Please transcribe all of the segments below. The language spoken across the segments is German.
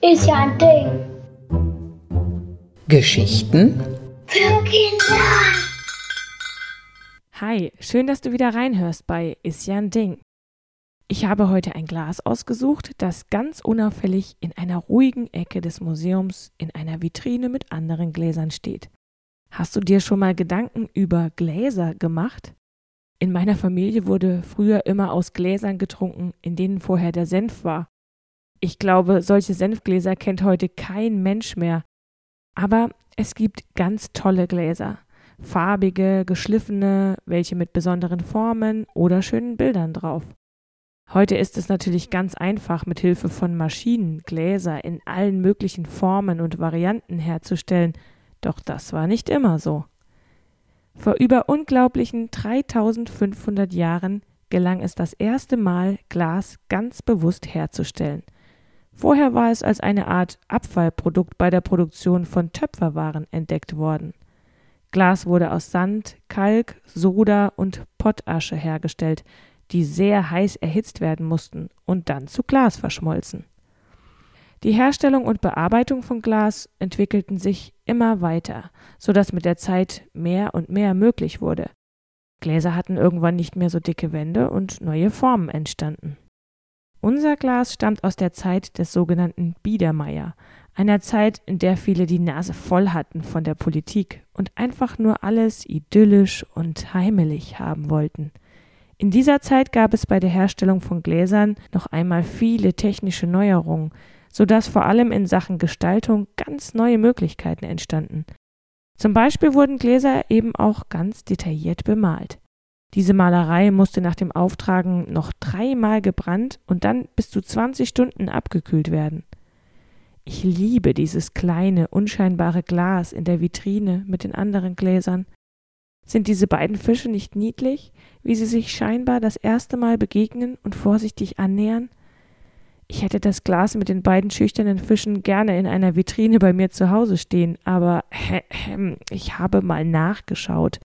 Ist ja ein Ding. Geschichten Für Kinder. Hi, schön, dass du wieder reinhörst bei Ist ja ein Ding. Ich habe heute ein Glas ausgesucht, das ganz unauffällig in einer ruhigen Ecke des Museums in einer Vitrine mit anderen Gläsern steht. Hast du dir schon mal Gedanken über Gläser gemacht? In meiner Familie wurde früher immer aus Gläsern getrunken, in denen vorher der Senf war. Ich glaube, solche Senfgläser kennt heute kein Mensch mehr. Aber es gibt ganz tolle Gläser. Farbige, geschliffene, welche mit besonderen Formen oder schönen Bildern drauf. Heute ist es natürlich ganz einfach, mit Hilfe von Maschinen Gläser in allen möglichen Formen und Varianten herzustellen, doch das war nicht immer so. Vor über unglaublichen 3500 Jahren gelang es das erste Mal, Glas ganz bewusst herzustellen. Vorher war es als eine Art Abfallprodukt bei der Produktion von Töpferwaren entdeckt worden. Glas wurde aus Sand, Kalk, Soda und Pottasche hergestellt, die sehr heiß erhitzt werden mussten und dann zu Glas verschmolzen. Die Herstellung und Bearbeitung von Glas entwickelten sich immer weiter, so dass mit der Zeit mehr und mehr möglich wurde. Gläser hatten irgendwann nicht mehr so dicke Wände und neue Formen entstanden. Unser Glas stammt aus der Zeit des sogenannten Biedermeier, einer Zeit, in der viele die Nase voll hatten von der Politik und einfach nur alles idyllisch und heimelig haben wollten. In dieser Zeit gab es bei der Herstellung von Gläsern noch einmal viele technische Neuerungen, so dass vor allem in Sachen Gestaltung ganz neue Möglichkeiten entstanden. Zum Beispiel wurden Gläser eben auch ganz detailliert bemalt. Diese Malerei musste nach dem Auftragen noch dreimal gebrannt und dann bis zu 20 Stunden abgekühlt werden. Ich liebe dieses kleine, unscheinbare Glas in der Vitrine mit den anderen Gläsern. Sind diese beiden Fische nicht niedlich, wie sie sich scheinbar das erste Mal begegnen und vorsichtig annähern? Ich hätte das Glas mit den beiden schüchternen Fischen gerne in einer Vitrine bei mir zu Hause stehen, aber äh, ich habe mal nachgeschaut.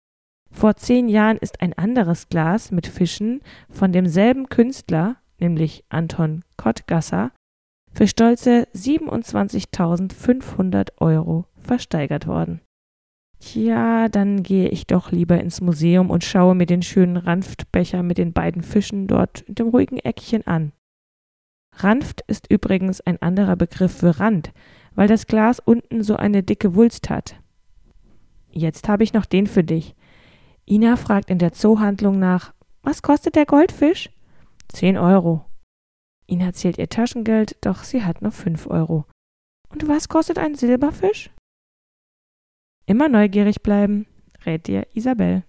Vor zehn Jahren ist ein anderes Glas mit Fischen von demselben Künstler, nämlich Anton Kottgasser, für stolze 27.500 Euro versteigert worden. Tja, dann gehe ich doch lieber ins Museum und schaue mir den schönen Ranftbecher mit den beiden Fischen dort in dem ruhigen Eckchen an. Ranft ist übrigens ein anderer Begriff für Rand, weil das Glas unten so eine dicke Wulst hat. Jetzt habe ich noch den für dich. Ina fragt in der Zoohandlung nach, was kostet der Goldfisch? Zehn Euro. Ina zählt ihr Taschengeld, doch sie hat nur fünf Euro. Und was kostet ein Silberfisch? Immer neugierig bleiben, rät dir Isabel.